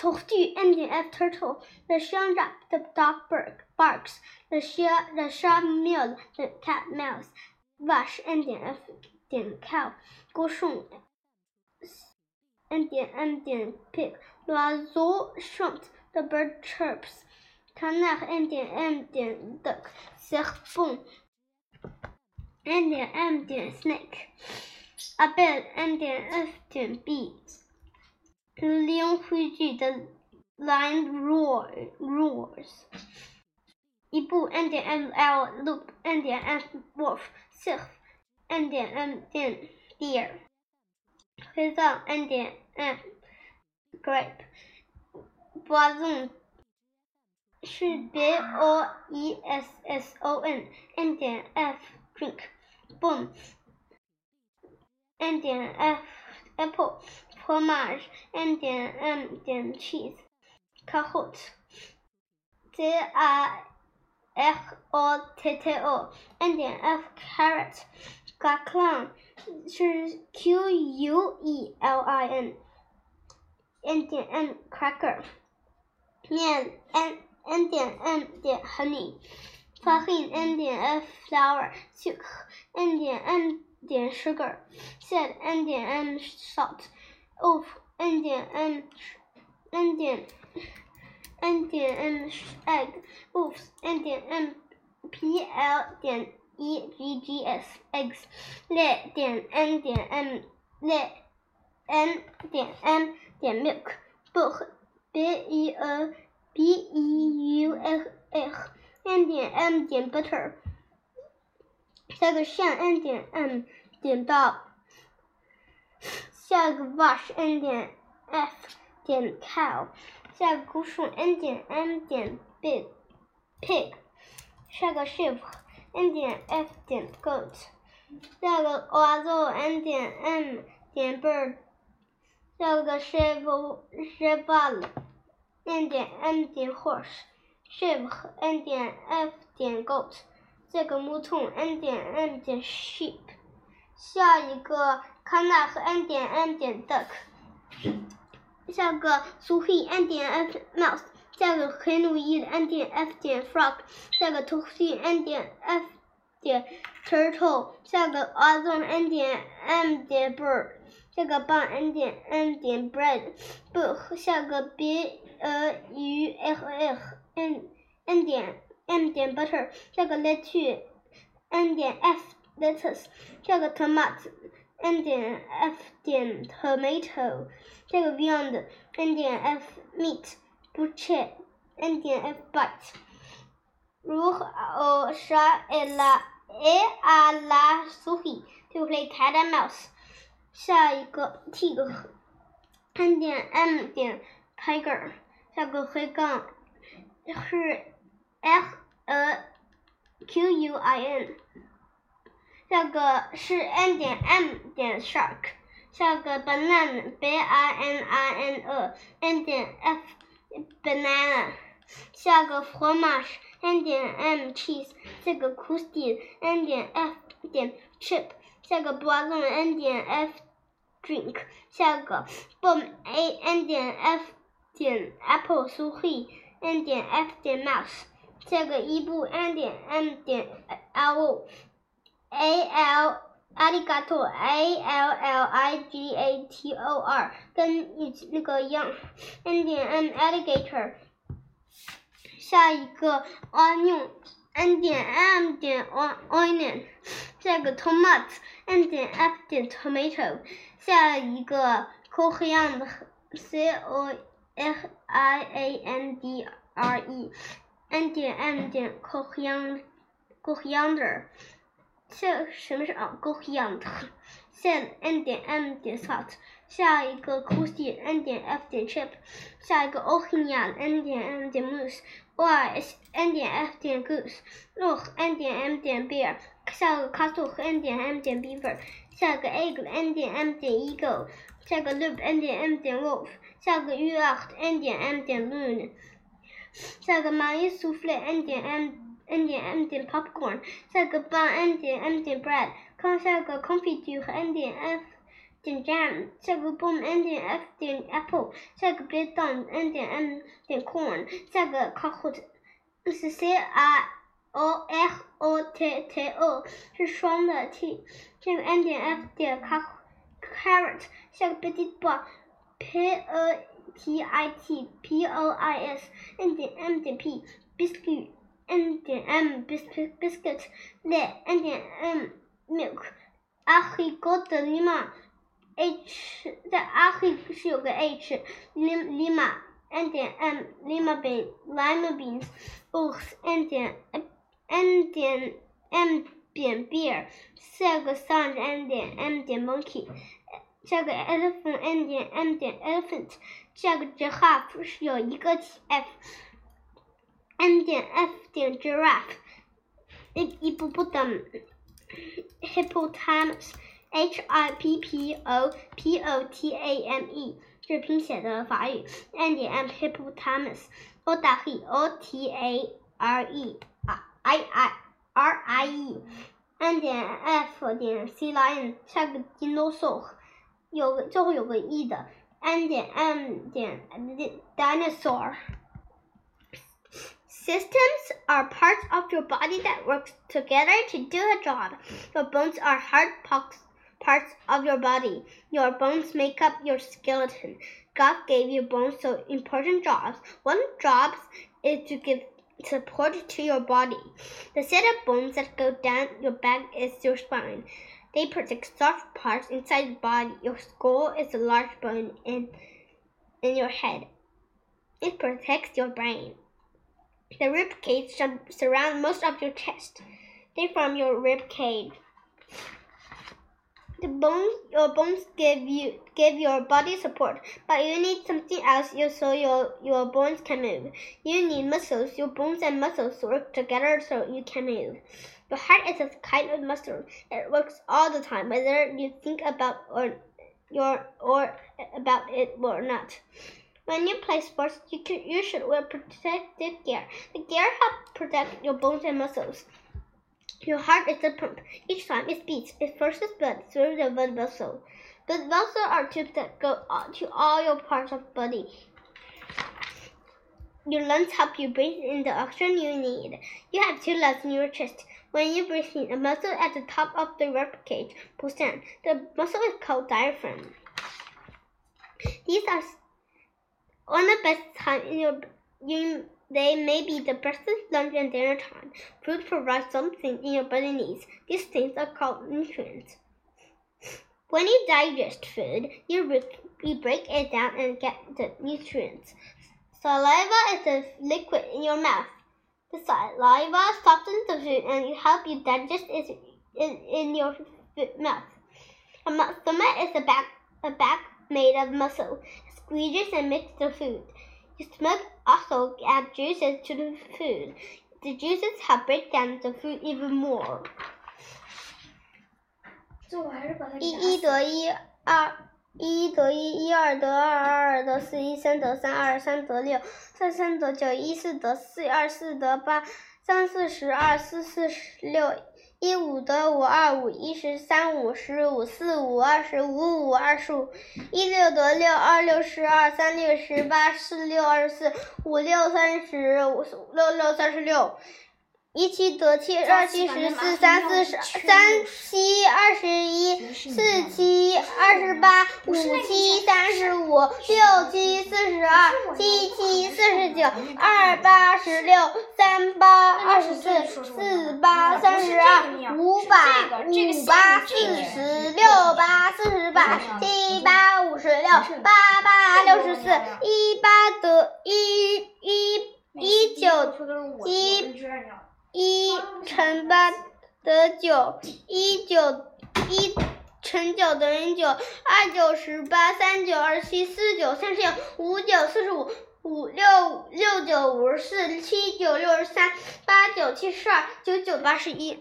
tortue n 点 f turtle the shark the dog bark barks the sharp the sharp meow the cat meows wash n 点 f 点 cow 歌颂 n 点 m 点 pig l'oiseau chante the bird chirps canard n 点 m 点 duck serpent n 点 m 点 snake abeille n 点 f 点 bee lion 灰剧 the lion roar roars 一步 n 点 m l loop n 点 f wolf surf n 点 m 点 deer 黑藏 n 点 m grape boison 是 b o e s s o n n 点 f drink boom n 点 f apple fromage, and then um, then cheese. Kahoot. J R F O T T O, and then F carrot. Got. Q U E L I N. And then M cracker. Mian and and then M then honey. Fahin and then F flour. Suk and then M then sugar. Said and then M salt off n 点 m n 点 n 点 m egg oops n 点 m p l 点 e g g s eggs 列点 n 点 m 列 n 点 m 点 milk book b e a b e u f f n 点 m 点 butter 下个上 n 点 m 点 dog 下一个 wash n 点 f 点 cow 下一个古树 n 点 m 点 big pig 下个 sheep n 点 f 点 goat 下个 oiseau n 点 m 点 bird 下个 cheval cheval n 点 m 点 horse sheep n 点 f 点 goat 这个 mouton n 点 m 点 sheep 下一个康纳和 n 点 n 点 duck。下个，sushi n 点 f mouse。下个，hen eat n 点 f 点 frog。下个托西恩典 n 点 f 点 turtle。下个阿宗恩典 n 点 m 点 bird。下个棒恩典 n 点 n 点 bread book。下个 B 呃鱼 F f n n 点 m 点 butter。下个，let to n 点 f。Lettuce 下个 tomato n 点 f 点 tomato 这个 beyond n 点 f meat butcher n 点 f bite 如何杀 a la a a la souris to play cat and mouse 下一个 tiger n 点 m 点 tiger 下个黑杠是 f a q u i n 下个是 n 点 m 点 shark，下个 banana b i n i n e n 点 f banana，下个 fromage n 点 m cheese，这个 crusty n 点 f 点 chip，下个 boison n 点 f drink，下个 boom a n 点 f 点 apple souris n 点 f 点 mouse，下个伊布 n 点 m 点 owl。A L alligator A L L I G A T O R 跟那个一样，N 点 M alligator。下一个 onion N 点 M 点 onion，下一个 tomato N 点 F 点 tomato，下一个 coriander C O F I A N D R E N 点 M 点 coriander coriander。下什么是啊？coriander，下 n 点 m 点 salt，下一个 cookie n 点 f 点 chip，下一个 orignal n 点 m 点 moose，y n 点 f 点 goose，look n 点 m 点 bear，下个 castle n 点 m 点 beaver，下个 egg n 点 m 点 eagle，下个 loop n 点 m 点 wolf，下个 yacht n 点 m 点 loon，下个 maïs soufflé n 点 m n 点 m 点 popcorn，下个 bun n 点 m 点 bread，看下个 confiture n 点 f 点 jam，下个 boom n 点 f 点 apple，下个 break down n 点 m 点 corn，下个 cahoot，是 c i o f o t t o 是双的 t，这个 n 点 f 点 carrot，下个 petit bois p a t i t p o i s，n 点 m 点 p biscuit n 点 m biscuit biscuit，奶 n 点 m milk。阿黑高的尼玛，h 在阿黑是有个 h，尼尼玛 n 点 m 尼玛 bean lima beans，oats n 点 n 点 m 点 beer，下个 sound n 点 m 点 monkey，下个 elephant n 点 m 点 elephant，下个 giraffe 是有一个 n 点 f 点 giraffe，一一步步的。hippopotamus h i p p o p o t a m e 这是拼写的法语。n 点 m hippopotamus o 大 he o t a r e i i r i e n 点 f 点 c lion 下个 dinosaur 有个最后有个 e 的 n 点 m 点 dinosaur。Systems are parts of your body that work together to do a job. Your bones are hard parts of your body. Your bones make up your skeleton. God gave you bones so important jobs. One job is to give support to your body. The set of bones that go down your back is your spine. They protect soft parts inside the body. Your skull is a large bone in, in your head. It protects your brain. The rib cage surround most of your chest. They form your rib cage. The bones, your bones give you give your body support, but you need something else so your your bones can move. You need muscles. Your bones and muscles work together so you can move. Your heart is a kind of muscle. It works all the time, whether you think about or your or about it or not. When you play sports, you, can, you should wear protective gear. The gear helps protect your bones and muscles. Your heart is a pump. Each time it beats, it forces blood through the blood vessel. Blood vessels are tubes that go to all your parts of body. Your lungs help you breathe in the oxygen you need. You have two lungs in your chest. When you breathe in, a muscle at the top of the rib cage pulls down. The muscle is called diaphragm. These are on the best time in your you they may be the breakfast, lunch, and dinner time. Food provides something in your body needs. These things are called nutrients. When you digest food, you, you break it down and get the nutrients. Saliva is a liquid in your mouth. The saliva softens the food and help you digest it in, in your mouth. A stomach is a back, a back made of muscle squeezes and mix the food. The smoke also adds juices to the food. The juices help break down the food even more. 一一得一，二一一得一，一二得二，二二得四，一三得三，二三得六，三三得九，一四得四，二四得八，三四十二，四四十六。一五得五，二五一十三五十五，四五二十五五二十五，一六得六，二六十二，三六十八，四六二十四，五六三十五，六六三十六。一七得七，二七十四，三四十，三七二十一，四七二十八，五七三十五，六七四十二，七七四十九，二八十六，三八二十四，四八三十二，五八五八四十，六八四十八，七八五十六，八八六十四，一八得一一一九一。一乘八得九，一九一乘九等于九，二九十八，三九二十七，四九三十六，五九四十五，五六六九五十四，七九六十三，八九七十二，九九八十一。